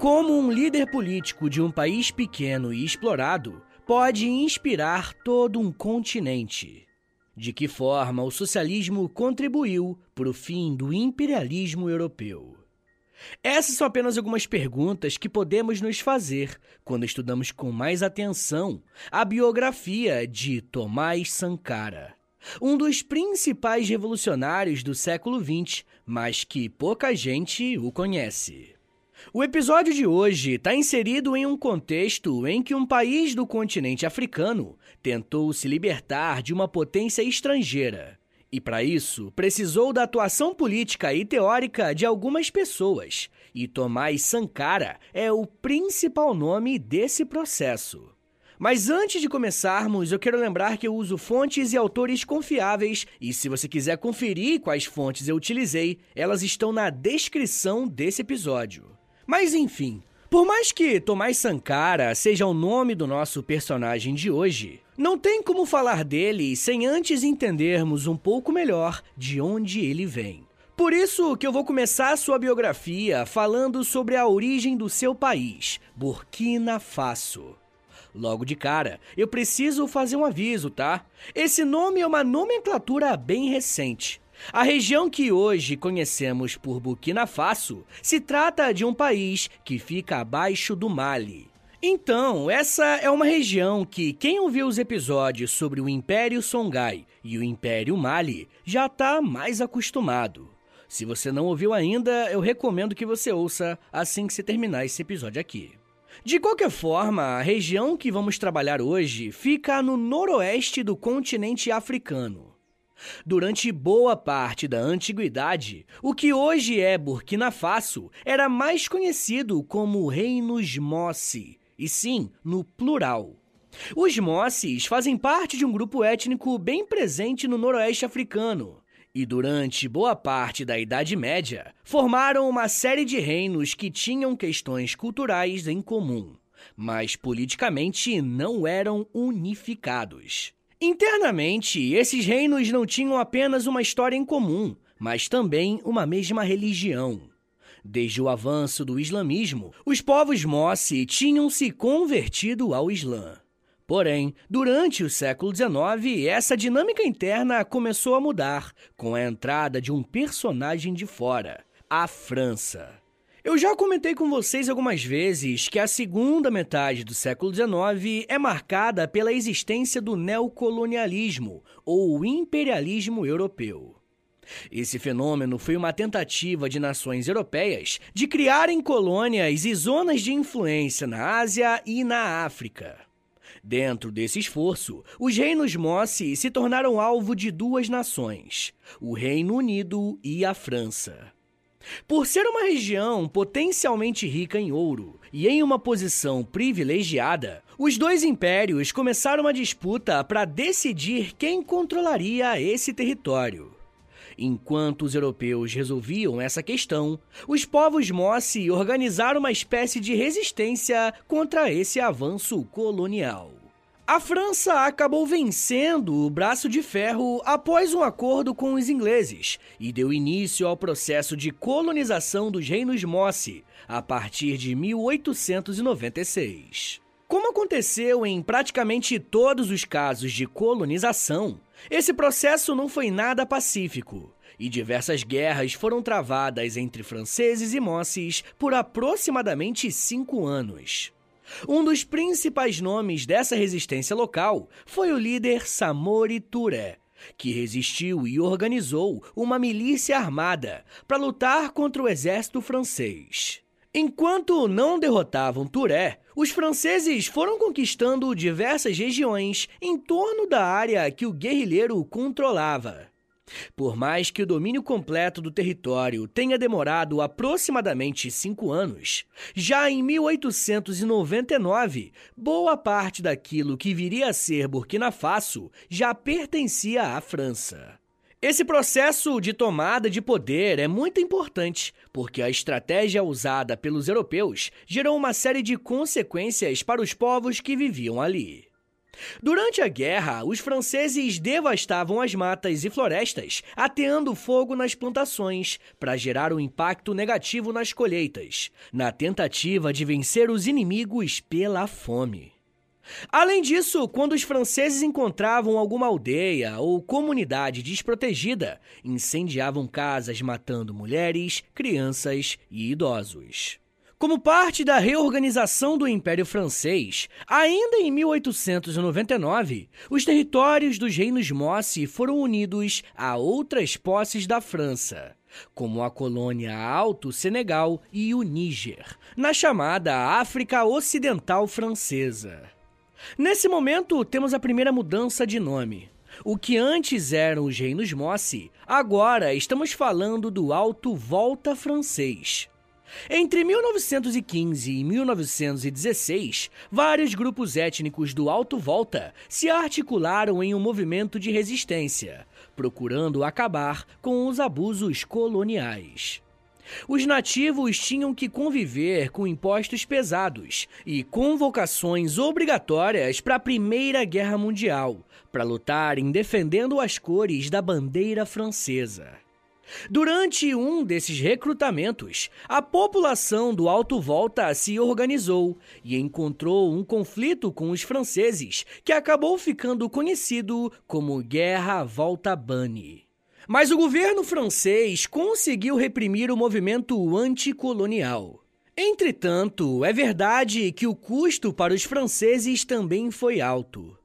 Como um líder político de um país pequeno e explorado pode inspirar todo um continente? De que forma o socialismo contribuiu para o fim do imperialismo europeu? Essas são apenas algumas perguntas que podemos nos fazer quando estudamos com mais atenção a biografia de Tomás Sankara, um dos principais revolucionários do século XX, mas que pouca gente o conhece. O episódio de hoje está inserido em um contexto em que um país do continente africano tentou se libertar de uma potência estrangeira. E para isso, precisou da atuação política e teórica de algumas pessoas, e Tomás Sankara é o principal nome desse processo. Mas antes de começarmos, eu quero lembrar que eu uso fontes e autores confiáveis, e se você quiser conferir quais fontes eu utilizei, elas estão na descrição desse episódio. Mas enfim, por mais que Tomás Sankara seja o nome do nosso personagem de hoje, não tem como falar dele sem antes entendermos um pouco melhor de onde ele vem. Por isso que eu vou começar sua biografia falando sobre a origem do seu país, Burkina Faso. Logo de cara, eu preciso fazer um aviso, tá? Esse nome é uma nomenclatura bem recente. A região que hoje conhecemos por Burkina Faso se trata de um país que fica abaixo do Mali. Então, essa é uma região que quem ouviu os episódios sobre o Império Songhai e o Império Mali já está mais acostumado. Se você não ouviu ainda, eu recomendo que você ouça assim que se terminar esse episódio aqui. De qualquer forma, a região que vamos trabalhar hoje fica no noroeste do continente africano. Durante boa parte da antiguidade, o que hoje é Burkina Faso era mais conhecido como Reinos Mossi, e sim no plural. Os Mossis fazem parte de um grupo étnico bem presente no noroeste africano. E durante boa parte da Idade Média, formaram uma série de reinos que tinham questões culturais em comum, mas politicamente não eram unificados. Internamente, esses reinos não tinham apenas uma história em comum, mas também uma mesma religião. Desde o avanço do islamismo, os povos Mossi tinham se convertido ao Islã. Porém, durante o século XIX, essa dinâmica interna começou a mudar com a entrada de um personagem de fora, a França. Eu já comentei com vocês algumas vezes que a segunda metade do século XIX é marcada pela existência do neocolonialismo ou imperialismo europeu. Esse fenômeno foi uma tentativa de nações europeias de criarem colônias e zonas de influência na Ásia e na África. Dentro desse esforço, os reinos Mossi se tornaram alvo de duas nações, o Reino Unido e a França. Por ser uma região potencialmente rica em ouro e em uma posição privilegiada, os dois impérios começaram uma disputa para decidir quem controlaria esse território. Enquanto os europeus resolviam essa questão, os povos Mossi organizaram uma espécie de resistência contra esse avanço colonial. A França acabou vencendo o Braço de Ferro após um acordo com os ingleses e deu início ao processo de colonização dos reinos Mossi a partir de 1896. Como aconteceu em praticamente todos os casos de colonização, esse processo não foi nada pacífico e diversas guerras foram travadas entre franceses e mosses por aproximadamente cinco anos. Um dos principais nomes dessa resistência local foi o líder Samori Touré, que resistiu e organizou uma milícia armada para lutar contra o exército francês. Enquanto não derrotavam Touré, os franceses foram conquistando diversas regiões em torno da área que o guerrilheiro controlava. Por mais que o domínio completo do território tenha demorado aproximadamente cinco anos, já em 1899, boa parte daquilo que viria a ser Burkina Faso já pertencia à França. Esse processo de tomada de poder é muito importante, porque a estratégia usada pelos europeus gerou uma série de consequências para os povos que viviam ali. Durante a guerra, os franceses devastavam as matas e florestas, ateando fogo nas plantações, para gerar um impacto negativo nas colheitas, na tentativa de vencer os inimigos pela fome. Além disso, quando os franceses encontravam alguma aldeia ou comunidade desprotegida, incendiavam casas matando mulheres, crianças e idosos. Como parte da reorganização do Império Francês, ainda em 1899, os territórios dos reinos Mossi foram unidos a outras posses da França, como a colônia Alto Senegal e o Níger, na chamada África Ocidental Francesa. Nesse momento, temos a primeira mudança de nome. O que antes eram os reinos Mossi, agora estamos falando do Alto Volta francês. Entre 1915 e 1916, vários grupos étnicos do Alto Volta se articularam em um movimento de resistência, procurando acabar com os abusos coloniais. Os nativos tinham que conviver com impostos pesados e convocações obrigatórias para a Primeira Guerra Mundial, para lutarem defendendo as cores da bandeira francesa. Durante um desses recrutamentos, a população do Alto Volta se organizou e encontrou um conflito com os franceses que acabou ficando conhecido como Guerra Volta Bani. Mas o governo francês conseguiu reprimir o movimento anticolonial. Entretanto, é verdade que o custo para os franceses também foi alto.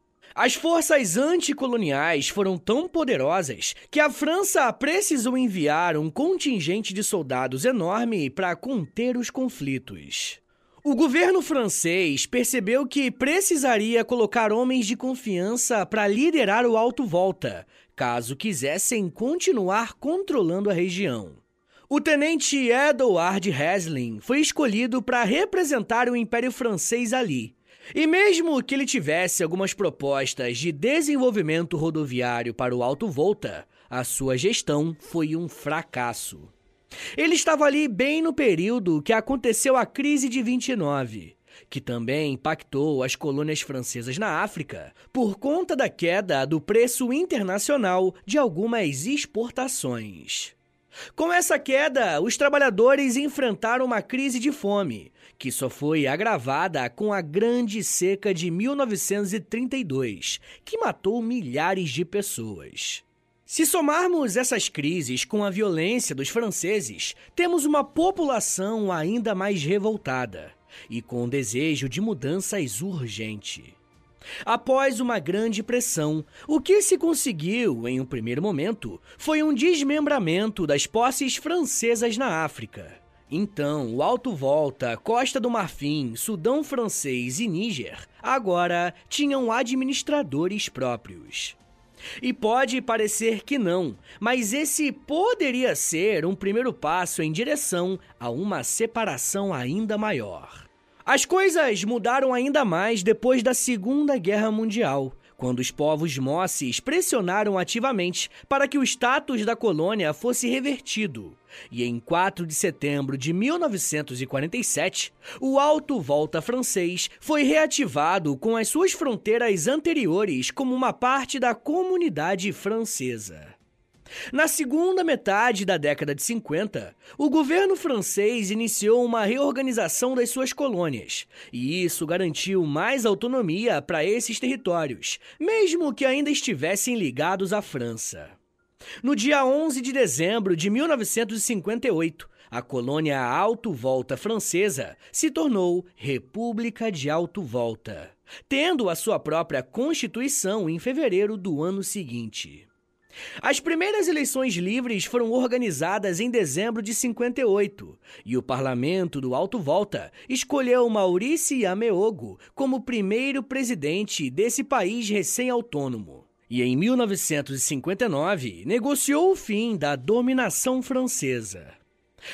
As forças anticoloniais foram tão poderosas que a França precisou enviar um contingente de soldados enorme para conter os conflitos. O governo francês percebeu que precisaria colocar homens de confiança para liderar o Alto Volta, caso quisessem continuar controlando a região. O tenente Edouard Heslin foi escolhido para representar o Império Francês ali. E mesmo que ele tivesse algumas propostas de desenvolvimento rodoviário para o Alto Volta, a sua gestão foi um fracasso. Ele estava ali bem no período que aconteceu a crise de 29 que também impactou as colônias francesas na África por conta da queda do preço internacional de algumas exportações. Com essa queda, os trabalhadores enfrentaram uma crise de fome, que só foi agravada com a Grande Seca de 1932, que matou milhares de pessoas. Se somarmos essas crises com a violência dos franceses, temos uma população ainda mais revoltada e com desejo de mudanças urgente. Após uma grande pressão, o que se conseguiu, em um primeiro momento, foi um desmembramento das posses francesas na África. Então, o Alto Volta, Costa do Marfim, Sudão Francês e Níger agora tinham administradores próprios. E pode parecer que não, mas esse poderia ser um primeiro passo em direção a uma separação ainda maior. As coisas mudaram ainda mais depois da Segunda Guerra Mundial, quando os povos Mosses pressionaram ativamente para que o status da colônia fosse revertido. E em 4 de setembro de 1947, o Alto Volta francês foi reativado com as suas fronteiras anteriores como uma parte da comunidade francesa. Na segunda metade da década de 50, o governo francês iniciou uma reorganização das suas colônias, e isso garantiu mais autonomia para esses territórios, mesmo que ainda estivessem ligados à França. No dia 11 de dezembro de 1958, a colônia Alto Volta francesa se tornou República de Alto Volta, tendo a sua própria Constituição em fevereiro do ano seguinte. As primeiras eleições livres foram organizadas em dezembro de 58 e o parlamento do Alto Volta escolheu Maurice Ameogo como primeiro presidente desse país recém-autônomo. E em 1959 negociou o fim da dominação francesa.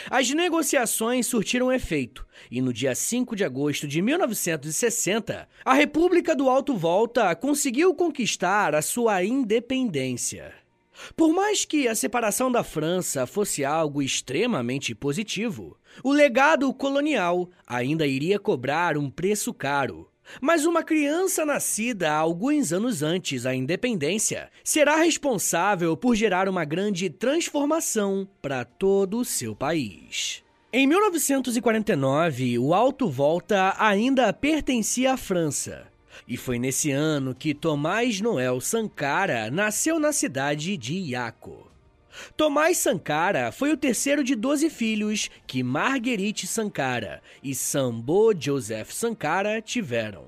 As negociações surtiram efeito, e no dia 5 de agosto de 1960, a República do Alto Volta conseguiu conquistar a sua independência. Por mais que a separação da França fosse algo extremamente positivo, o legado colonial ainda iria cobrar um preço caro. Mas uma criança nascida alguns anos antes da independência será responsável por gerar uma grande transformação para todo o seu país. Em 1949, o Alto Volta ainda pertencia à França e foi nesse ano que Tomás Noel Sankara nasceu na cidade de Iaco. Tomás Sankara foi o terceiro de 12 filhos que Marguerite Sankara e Sambo Joseph Sankara tiveram.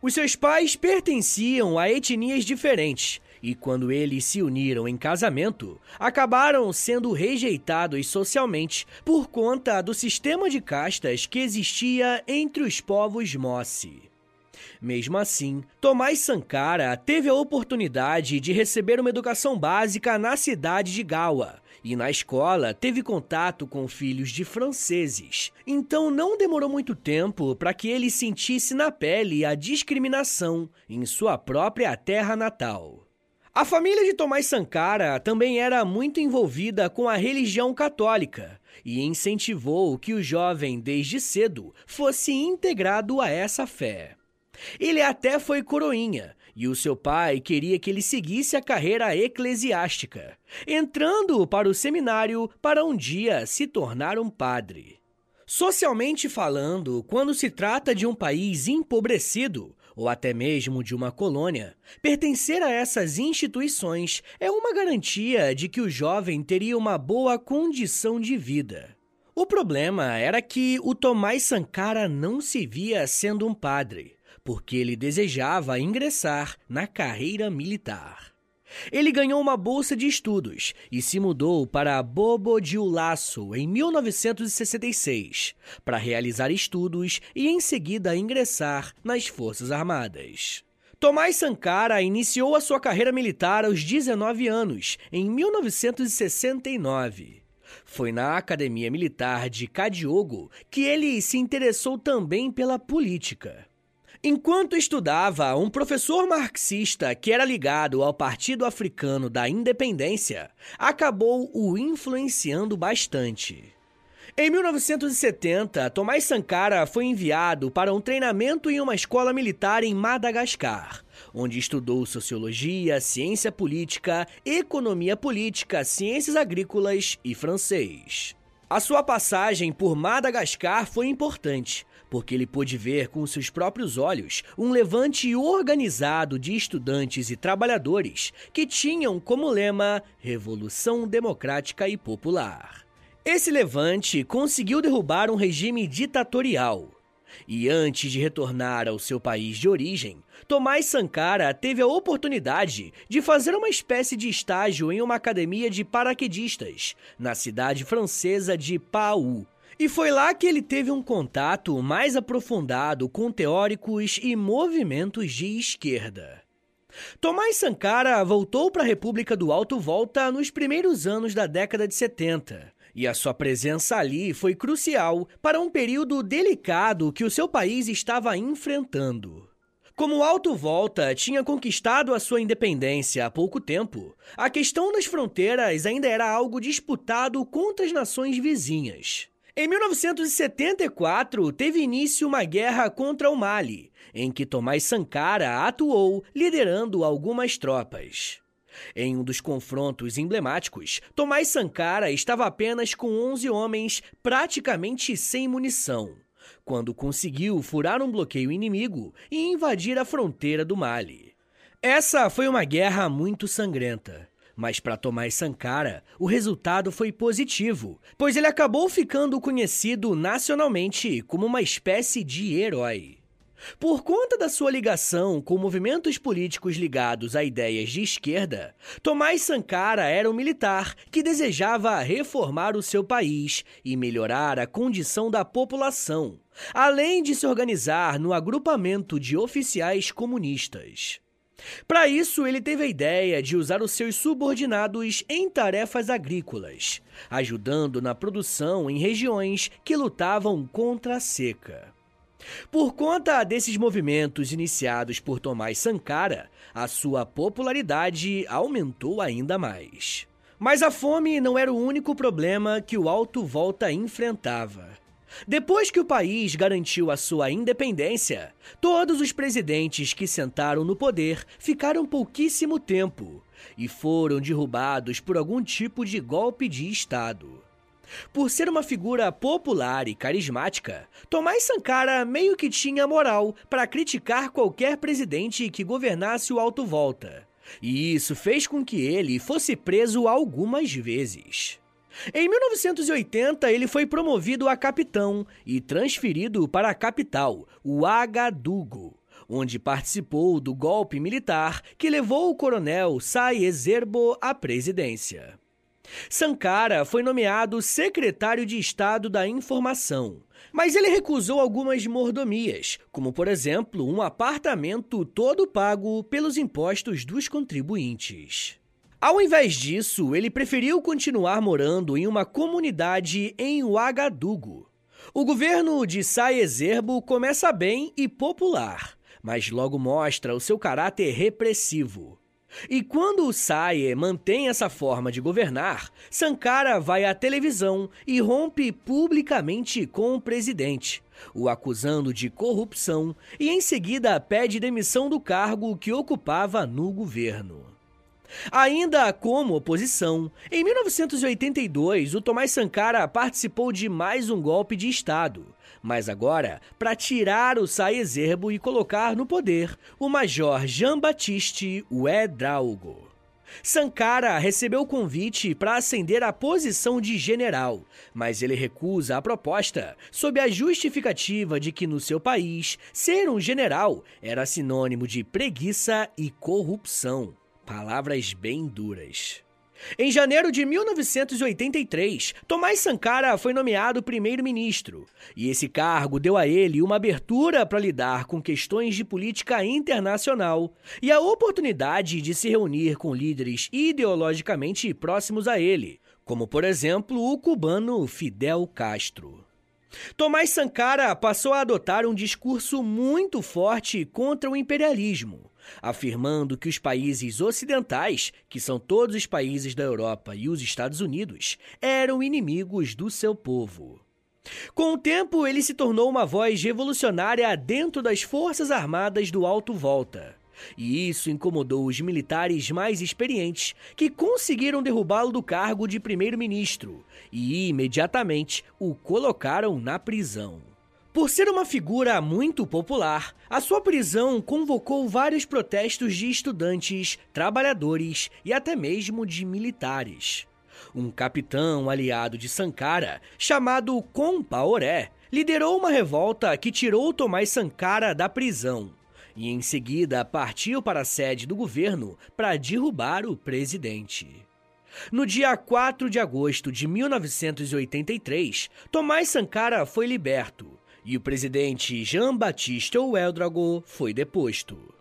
Os seus pais pertenciam a etnias diferentes e, quando eles se uniram em casamento, acabaram sendo rejeitados socialmente por conta do sistema de castas que existia entre os povos Mossi. Mesmo assim, Tomás Sankara teve a oportunidade de receber uma educação básica na cidade de Gawa. E na escola teve contato com filhos de franceses. Então não demorou muito tempo para que ele sentisse na pele a discriminação em sua própria terra natal. A família de Tomás Sankara também era muito envolvida com a religião católica e incentivou que o jovem, desde cedo, fosse integrado a essa fé. Ele até foi coroinha, e o seu pai queria que ele seguisse a carreira eclesiástica, entrando para o seminário para um dia se tornar um padre. Socialmente falando, quando se trata de um país empobrecido, ou até mesmo de uma colônia, pertencer a essas instituições é uma garantia de que o jovem teria uma boa condição de vida. O problema era que o Tomás Sankara não se via sendo um padre porque ele desejava ingressar na carreira militar. Ele ganhou uma bolsa de estudos e se mudou para Bobo Dioulasso em 1966 para realizar estudos e em seguida ingressar nas Forças Armadas. Tomás Sankara iniciou a sua carreira militar aos 19 anos, em 1969. Foi na Academia Militar de Cadiogo que ele se interessou também pela política. Enquanto estudava, um professor marxista que era ligado ao Partido Africano da Independência acabou o influenciando bastante. Em 1970, Tomás Sankara foi enviado para um treinamento em uma escola militar em Madagascar, onde estudou sociologia, ciência política, economia política, ciências agrícolas e francês. A sua passagem por Madagascar foi importante, porque ele pôde ver com seus próprios olhos um levante organizado de estudantes e trabalhadores que tinham como lema Revolução Democrática e Popular. Esse levante conseguiu derrubar um regime ditatorial. E antes de retornar ao seu país de origem, Tomás Sankara teve a oportunidade de fazer uma espécie de estágio em uma academia de paraquedistas, na cidade francesa de Pau, e foi lá que ele teve um contato mais aprofundado com teóricos e movimentos de esquerda. Tomás Sankara voltou para a República do Alto Volta nos primeiros anos da década de 70, e a sua presença ali foi crucial para um período delicado que o seu país estava enfrentando. Como Alto Volta tinha conquistado a sua independência há pouco tempo, a questão das fronteiras ainda era algo disputado contra as nações vizinhas. Em 1974, teve início uma guerra contra o Mali, em que Tomás Sankara atuou liderando algumas tropas. Em um dos confrontos emblemáticos, Tomás Sankara estava apenas com 11 homens, praticamente sem munição, quando conseguiu furar um bloqueio inimigo e invadir a fronteira do Mali. Essa foi uma guerra muito sangrenta Mas para Tomás Sankara, o resultado foi positivo, pois ele acabou ficando conhecido nacionalmente como uma espécie de herói. Por conta da sua ligação com movimentos políticos ligados a ideias de esquerda, Tomás Sankara era um militar que desejava reformar o seu país e melhorar a condição da população, além de se organizar no agrupamento de oficiais comunistas. Para isso, ele teve a ideia de usar os seus subordinados em tarefas agrícolas, ajudando na produção em regiões que lutavam contra a seca. Por conta desses movimentos iniciados por Tomás Sankara, a sua popularidade aumentou ainda mais. Mas a fome não era o único problema que o Alto Volta enfrentava. Depois que o país garantiu a sua independência, todos os presidentes que sentaram no poder ficaram pouquíssimo tempo e foram derrubados por algum tipo de golpe de Estado. Por ser uma figura popular e carismática, Tomás Sankara meio que tinha moral para criticar qualquer presidente que governasse o Alto Volta. E isso fez com que ele fosse preso algumas vezes. Em 1980, ele foi promovido a capitão e transferido para a capital, o Agadugo, onde participou do golpe militar que levou o coronel Sai Ezerbo à presidência. Sankara foi nomeado secretário de Estado da Informação, mas ele recusou algumas mordomias, como por exemplo um apartamento todo pago pelos impostos dos contribuintes. Ao invés disso, ele preferiu continuar morando em uma comunidade em Ouagadougou. O governo de Saezerbo começa bem e popular, mas logo mostra o seu caráter repressivo. E quando o Saye mantém essa forma de governar, Sankara vai à televisão e rompe publicamente com o presidente, o acusando de corrupção e em seguida pede demissão do cargo que ocupava no governo. Ainda como oposição, em 1982 o Tomás Sankara participou de mais um golpe de Estado, mas agora para tirar o Saezerbo e colocar no poder o Major Jean-Baptiste Ouedraogo. Sankara recebeu o convite para ascender à posição de general, mas ele recusa a proposta sob a justificativa de que no seu país ser um general era sinônimo de preguiça e corrupção. Palavras bem duras. Em janeiro de 1983, Tomás Sankara foi nomeado primeiro-ministro, e esse cargo deu a ele uma abertura para lidar com questões de política internacional e a oportunidade de se reunir com líderes ideologicamente próximos a ele, como por exemplo o cubano Fidel Castro. Tomás Sankara passou a adotar um discurso muito forte contra o imperialismo afirmando que os países ocidentais, que são todos os países da Europa e os Estados Unidos, eram inimigos do seu povo. Com o tempo, ele se tornou uma voz revolucionária dentro das Forças Armadas do Alto Volta. E isso incomodou os militares mais experientes, que conseguiram derrubá-lo do cargo de primeiro-ministro e imediatamente o colocaram na prisão. Por ser uma figura muito popular, a sua prisão convocou vários protestos de estudantes, trabalhadores e até mesmo de militares. Um capitão aliado de Sankara, chamado Compaoré, liderou uma revolta que tirou Tomás Sankara da prisão e em seguida partiu para a sede do governo para derrubar o presidente. No dia 4 de agosto de 1983, Tomás Sankara foi liberto e o presidente Jean-Baptiste Ouedraogo foi deposto.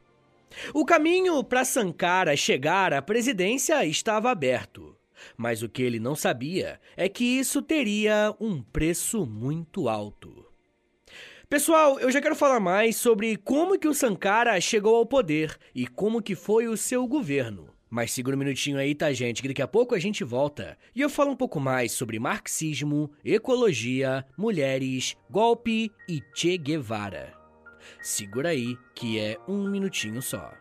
O caminho para Sankara chegar à presidência estava aberto, mas o que ele não sabia é que isso teria um preço muito alto. Pessoal, eu já quero falar mais sobre como que o Sankara chegou ao poder e como que foi o seu governo. Mas segura um minutinho aí, tá, gente? Que daqui a pouco a gente volta e eu falo um pouco mais sobre marxismo, ecologia, mulheres, golpe e Che Guevara. Segura aí, que é um minutinho só.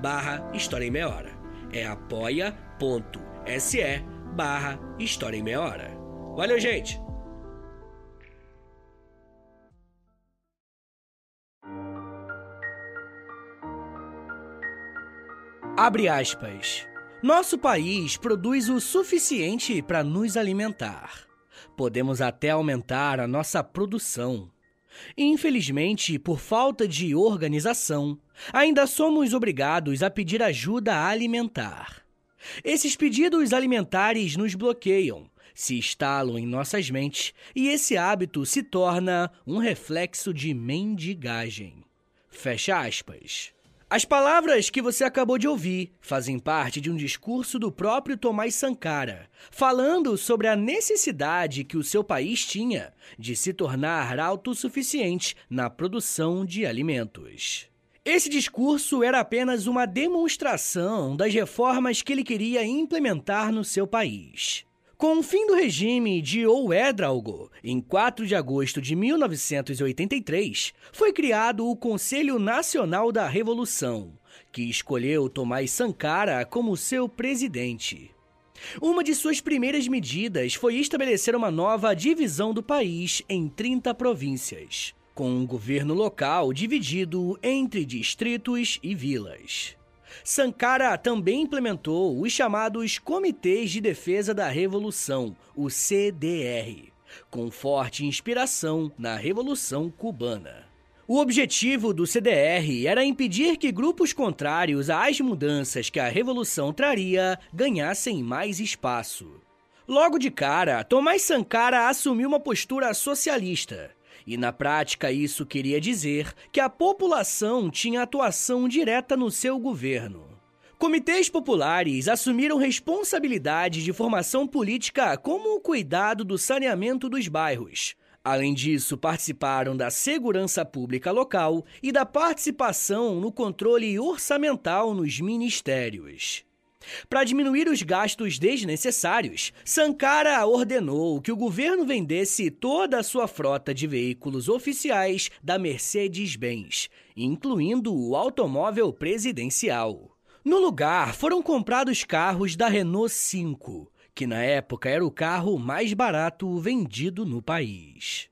barra História em Meia Hora. É apoia.se barra História em Meia Hora. Valeu, gente! Abre aspas. Nosso país produz o suficiente para nos alimentar. Podemos até aumentar a nossa produção. Infelizmente, por falta de organização, ainda somos obrigados a pedir ajuda alimentar. Esses pedidos alimentares nos bloqueiam, se instalam em nossas mentes e esse hábito se torna um reflexo de mendigagem. Fecha aspas. As palavras que você acabou de ouvir fazem parte de um discurso do próprio Tomás Sankara, falando sobre a necessidade que o seu país tinha de se tornar autossuficiente na produção de alimentos. Esse discurso era apenas uma demonstração das reformas que ele queria implementar no seu país. Com o fim do regime de Ouedraogo, em 4 de agosto de 1983, foi criado o Conselho Nacional da Revolução, que escolheu Tomás Sankara como seu presidente. Uma de suas primeiras medidas foi estabelecer uma nova divisão do país em 30 províncias, com um governo local dividido entre distritos e vilas. Sankara também implementou os chamados Comitês de Defesa da Revolução, o CDR, com forte inspiração na Revolução Cubana. O objetivo do CDR era impedir que grupos contrários às mudanças que a Revolução traria ganhassem mais espaço. Logo de cara, Tomás Sankara assumiu uma postura socialista e na prática, isso queria dizer que a população tinha atuação direta no seu governo. Comitês populares assumiram responsabilidade de formação política como o cuidado do saneamento dos bairros. Além disso, participaram da segurança pública local e da participação no controle orçamental nos ministérios. Para diminuir os gastos desnecessários, Sankara ordenou que o governo vendesse toda a sua frota de veículos oficiais da Mercedes-Benz, incluindo o automóvel presidencial. No lugar, foram comprados carros da Renault 5, que na época era o carro mais barato vendido no país.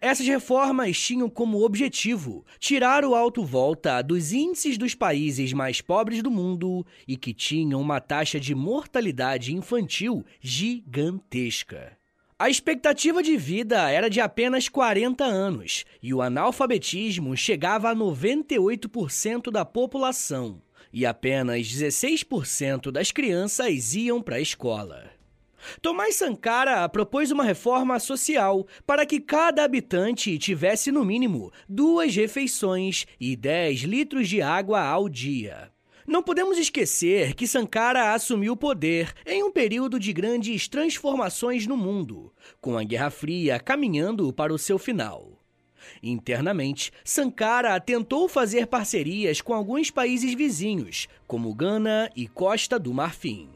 Essas reformas tinham como objetivo tirar o alto volta dos índices dos países mais pobres do mundo e que tinham uma taxa de mortalidade infantil gigantesca. A expectativa de vida era de apenas 40 anos e o analfabetismo chegava a 98% da população, e apenas 16% das crianças iam para a escola. Tomás Sankara propôs uma reforma social para que cada habitante tivesse no mínimo duas refeições e 10 litros de água ao dia. Não podemos esquecer que Sankara assumiu o poder em um período de grandes transformações no mundo, com a Guerra Fria caminhando para o seu final. Internamente, Sankara tentou fazer parcerias com alguns países vizinhos, como Gana e Costa do Marfim.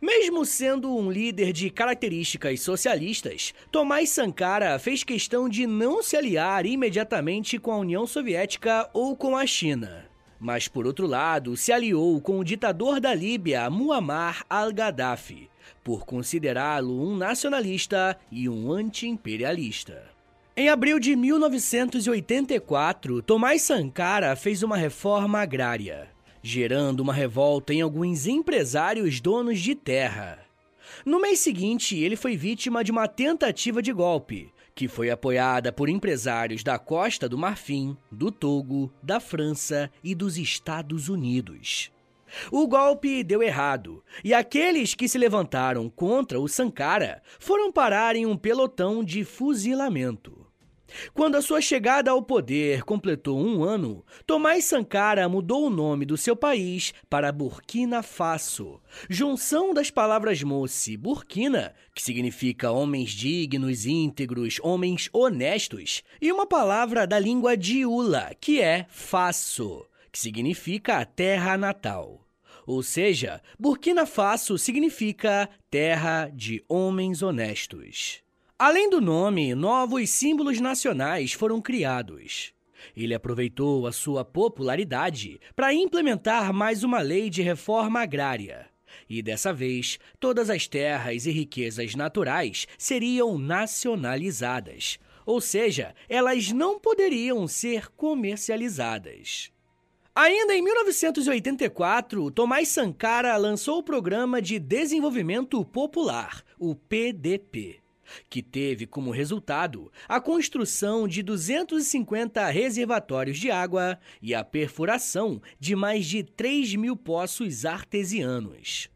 Mesmo sendo um líder de características socialistas, Tomás Sankara fez questão de não se aliar imediatamente com a União Soviética ou com a China. Mas, por outro lado, se aliou com o ditador da Líbia, Muammar al-Gaddafi, por considerá-lo um nacionalista e um anti-imperialista. Em abril de 1984, Tomás Sankara fez uma reforma agrária gerando uma revolta em alguns empresários donos de terra. No mês seguinte, ele foi vítima de uma tentativa de golpe, que foi apoiada por empresários da Costa do Marfim, do Togo, da França e dos Estados Unidos. O golpe deu errado, e aqueles que se levantaram contra o Sankara foram parar em um pelotão de fuzilamento. Quando a sua chegada ao poder completou um ano, Tomás Sankara mudou o nome do seu país para Burkina Faso, junção das palavras moçi Burkina, que significa homens dignos, íntegros, homens honestos, e uma palavra da língua diula, que é Faso, que significa terra natal. Ou seja, Burkina Faso significa terra de homens honestos. Além do nome, novos símbolos nacionais foram criados. Ele aproveitou a sua popularidade para implementar mais uma lei de reforma agrária. E dessa vez, todas as terras e riquezas naturais seriam nacionalizadas, ou seja, elas não poderiam ser comercializadas. Ainda em 1984, Tomás Sankara lançou o Programa de Desenvolvimento Popular, o PDP que teve como resultado a construção de 250 reservatórios de água e a perfuração de mais de 3 mil poços artesianos.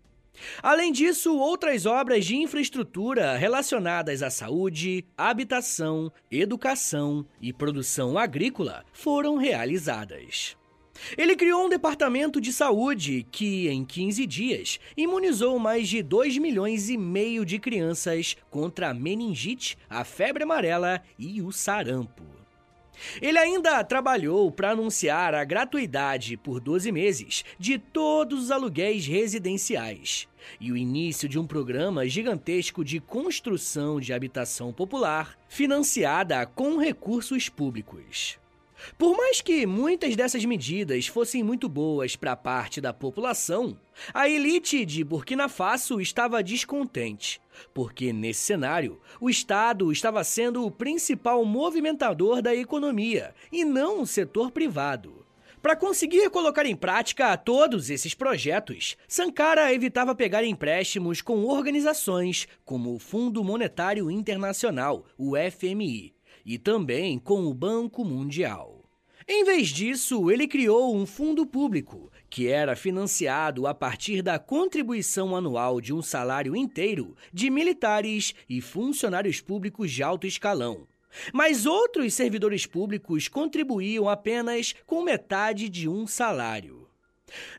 Além disso, outras obras de infraestrutura relacionadas à saúde, habitação, educação e produção agrícola foram realizadas. Ele criou um departamento de saúde que, em 15 dias, imunizou mais de 2 milhões e meio de crianças contra a meningite, a febre amarela e o sarampo. Ele ainda trabalhou para anunciar a gratuidade por 12 meses de todos os aluguéis residenciais e o início de um programa gigantesco de construção de habitação popular financiada com recursos públicos. Por mais que muitas dessas medidas fossem muito boas para parte da população, a elite de Burkina Faso estava descontente, porque nesse cenário o Estado estava sendo o principal movimentador da economia e não o setor privado. Para conseguir colocar em prática todos esses projetos, Sankara evitava pegar empréstimos com organizações como o Fundo Monetário Internacional, o FMI, e também com o Banco Mundial. Em vez disso, ele criou um fundo público, que era financiado a partir da contribuição anual de um salário inteiro de militares e funcionários públicos de alto escalão. Mas outros servidores públicos contribuíam apenas com metade de um salário.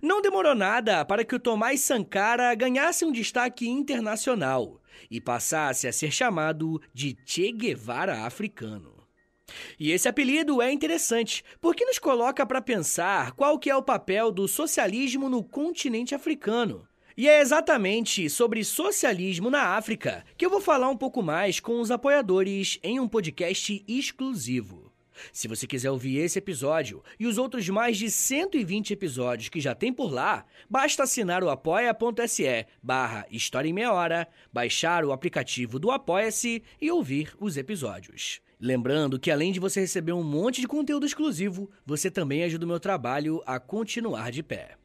Não demorou nada para que o Tomás Sankara ganhasse um destaque internacional e passasse a ser chamado de Che Guevara africano. E esse apelido é interessante, porque nos coloca para pensar qual que é o papel do socialismo no continente africano. E é exatamente sobre socialismo na África que eu vou falar um pouco mais com os apoiadores em um podcast exclusivo. Se você quiser ouvir esse episódio e os outros mais de 120 episódios que já tem por lá, basta assinar o apoia.se barra História em Meia Hora, baixar o aplicativo do Apoia-se e ouvir os episódios. Lembrando que além de você receber um monte de conteúdo exclusivo, você também ajuda o meu trabalho a continuar de pé.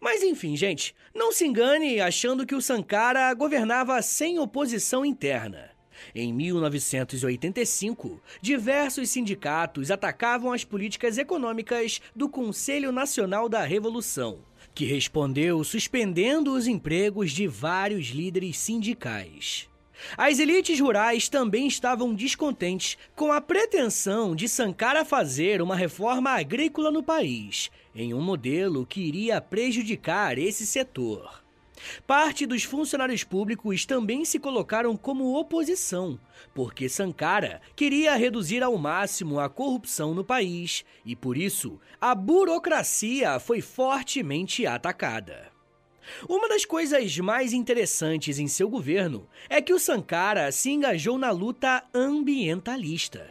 Mas enfim, gente, não se engane achando que o Sankara governava sem oposição interna. Em 1985, diversos sindicatos atacavam as políticas econômicas do Conselho Nacional da Revolução, que respondeu suspendendo os empregos de vários líderes sindicais. As elites rurais também estavam descontentes com a pretensão de Sankara fazer uma reforma agrícola no país, em um modelo que iria prejudicar esse setor. Parte dos funcionários públicos também se colocaram como oposição, porque Sankara queria reduzir ao máximo a corrupção no país e, por isso, a burocracia foi fortemente atacada. Uma das coisas mais interessantes em seu governo é que o Sankara se engajou na luta ambientalista.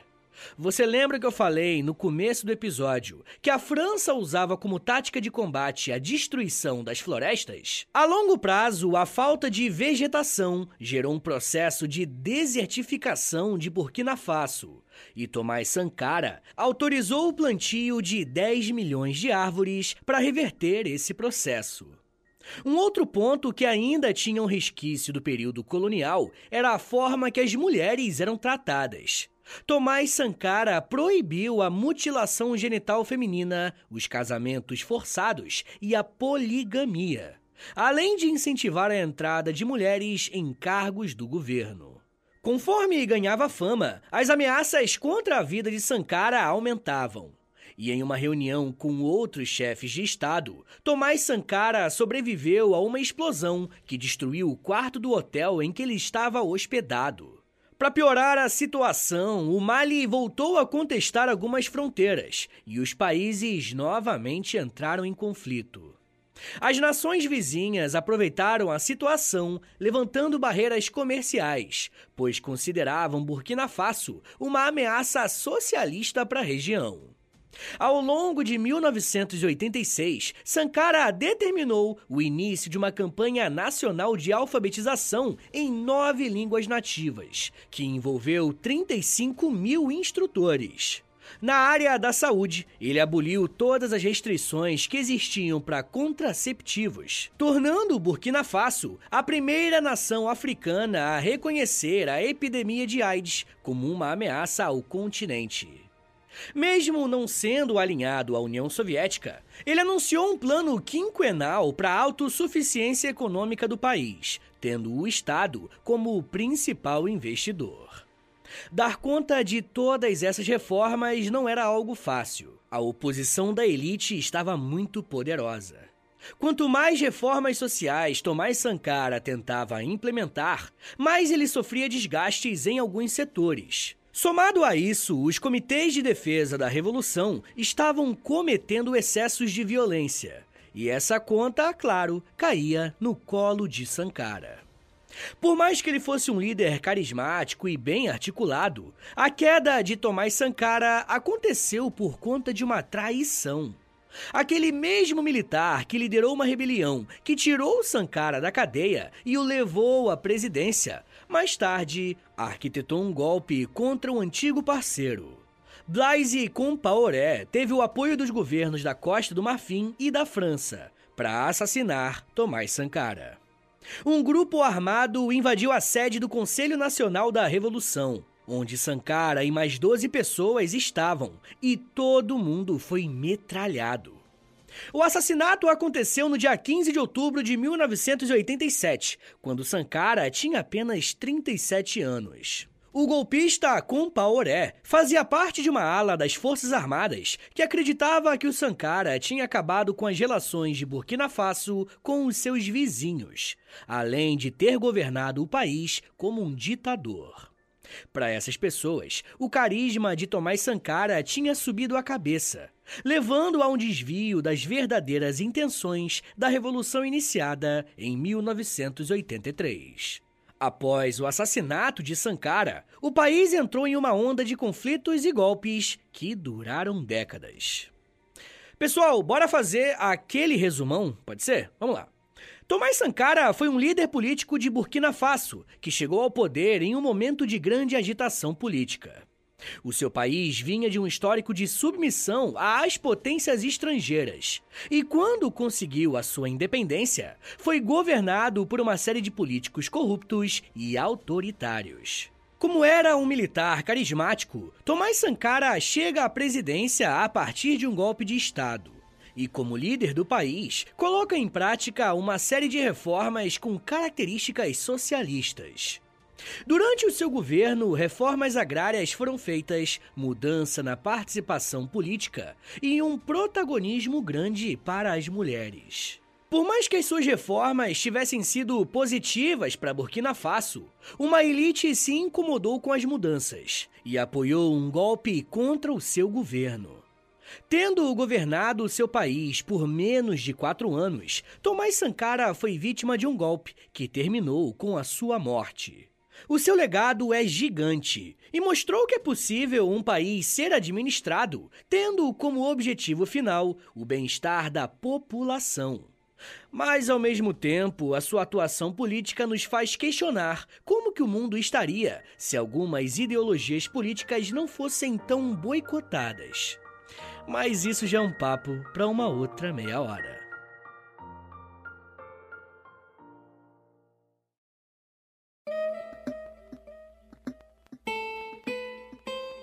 Você lembra que eu falei no começo do episódio que a França usava como tática de combate a destruição das florestas? A longo prazo, a falta de vegetação gerou um processo de desertificação de Burkina Faso. E Tomás Sankara autorizou o plantio de 10 milhões de árvores para reverter esse processo. Um outro ponto que ainda tinha um resquício do período colonial era a forma que as mulheres eram tratadas. Tomás Sankara proibiu a mutilação genital feminina, os casamentos forçados e a poligamia, além de incentivar a entrada de mulheres em cargos do governo. Conforme ganhava fama, as ameaças contra a vida de Sankara aumentavam. E em uma reunião com outros chefes de Estado, Tomás Sankara sobreviveu a uma explosão que destruiu o quarto do hotel em que ele estava hospedado. Para piorar a situação, o Mali voltou a contestar algumas fronteiras e os países novamente entraram em conflito. As nações vizinhas aproveitaram a situação, levantando barreiras comerciais, pois consideravam Burkina Faso uma ameaça socialista para a região. Ao longo de 1986, Sankara determinou o início de uma campanha nacional de alfabetização em nove línguas nativas, que envolveu 35 mil instrutores. Na área da saúde, ele aboliu todas as restrições que existiam para contraceptivos, tornando o Burkina Faso a primeira nação africana a reconhecer a epidemia de AIDS como uma ameaça ao continente. Mesmo não sendo alinhado à União Soviética, ele anunciou um plano quinquenal para a autossuficiência econômica do país, tendo o Estado como o principal investidor. Dar conta de todas essas reformas não era algo fácil. A oposição da elite estava muito poderosa. Quanto mais reformas sociais Tomás Sankara tentava implementar, mais ele sofria desgastes em alguns setores. Somado a isso, os comitês de defesa da Revolução estavam cometendo excessos de violência. E essa conta, claro, caía no colo de Sankara. Por mais que ele fosse um líder carismático e bem articulado, a queda de Tomás Sankara aconteceu por conta de uma traição. Aquele mesmo militar que liderou uma rebelião que tirou Sankara da cadeia e o levou à presidência mais tarde, arquitetou um golpe contra um antigo parceiro. Blaise Compaoré teve o apoio dos governos da Costa do Marfim e da França para assassinar Tomás Sankara. Um grupo armado invadiu a sede do Conselho Nacional da Revolução, onde Sankara e mais 12 pessoas estavam, e todo mundo foi metralhado. O assassinato aconteceu no dia 15 de outubro de 1987, quando Sankara tinha apenas 37 anos. O golpista Compaoré fazia parte de uma ala das Forças Armadas que acreditava que o Sankara tinha acabado com as relações de Burkina Faso com os seus vizinhos, além de ter governado o país como um ditador. Para essas pessoas, o carisma de Tomás Sankara tinha subido a cabeça, levando a um desvio das verdadeiras intenções da revolução iniciada em 1983. Após o assassinato de Sankara, o país entrou em uma onda de conflitos e golpes que duraram décadas. Pessoal, bora fazer aquele resumão? Pode ser? Vamos lá. Tomás Sankara foi um líder político de Burkina Faso que chegou ao poder em um momento de grande agitação política. O seu país vinha de um histórico de submissão às potências estrangeiras. E quando conseguiu a sua independência, foi governado por uma série de políticos corruptos e autoritários. Como era um militar carismático, Tomás Sankara chega à presidência a partir de um golpe de Estado. E, como líder do país, coloca em prática uma série de reformas com características socialistas. Durante o seu governo, reformas agrárias foram feitas, mudança na participação política e um protagonismo grande para as mulheres. Por mais que as suas reformas tivessem sido positivas para Burkina Faso, uma elite se incomodou com as mudanças e apoiou um golpe contra o seu governo. Tendo governado seu país por menos de quatro anos, Tomás Sankara foi vítima de um golpe que terminou com a sua morte. O seu legado é gigante e mostrou que é possível um país ser administrado tendo como objetivo final o bem-estar da população. Mas, ao mesmo tempo, a sua atuação política nos faz questionar como que o mundo estaria se algumas ideologias políticas não fossem tão boicotadas. Mas isso já é um papo para uma outra meia hora.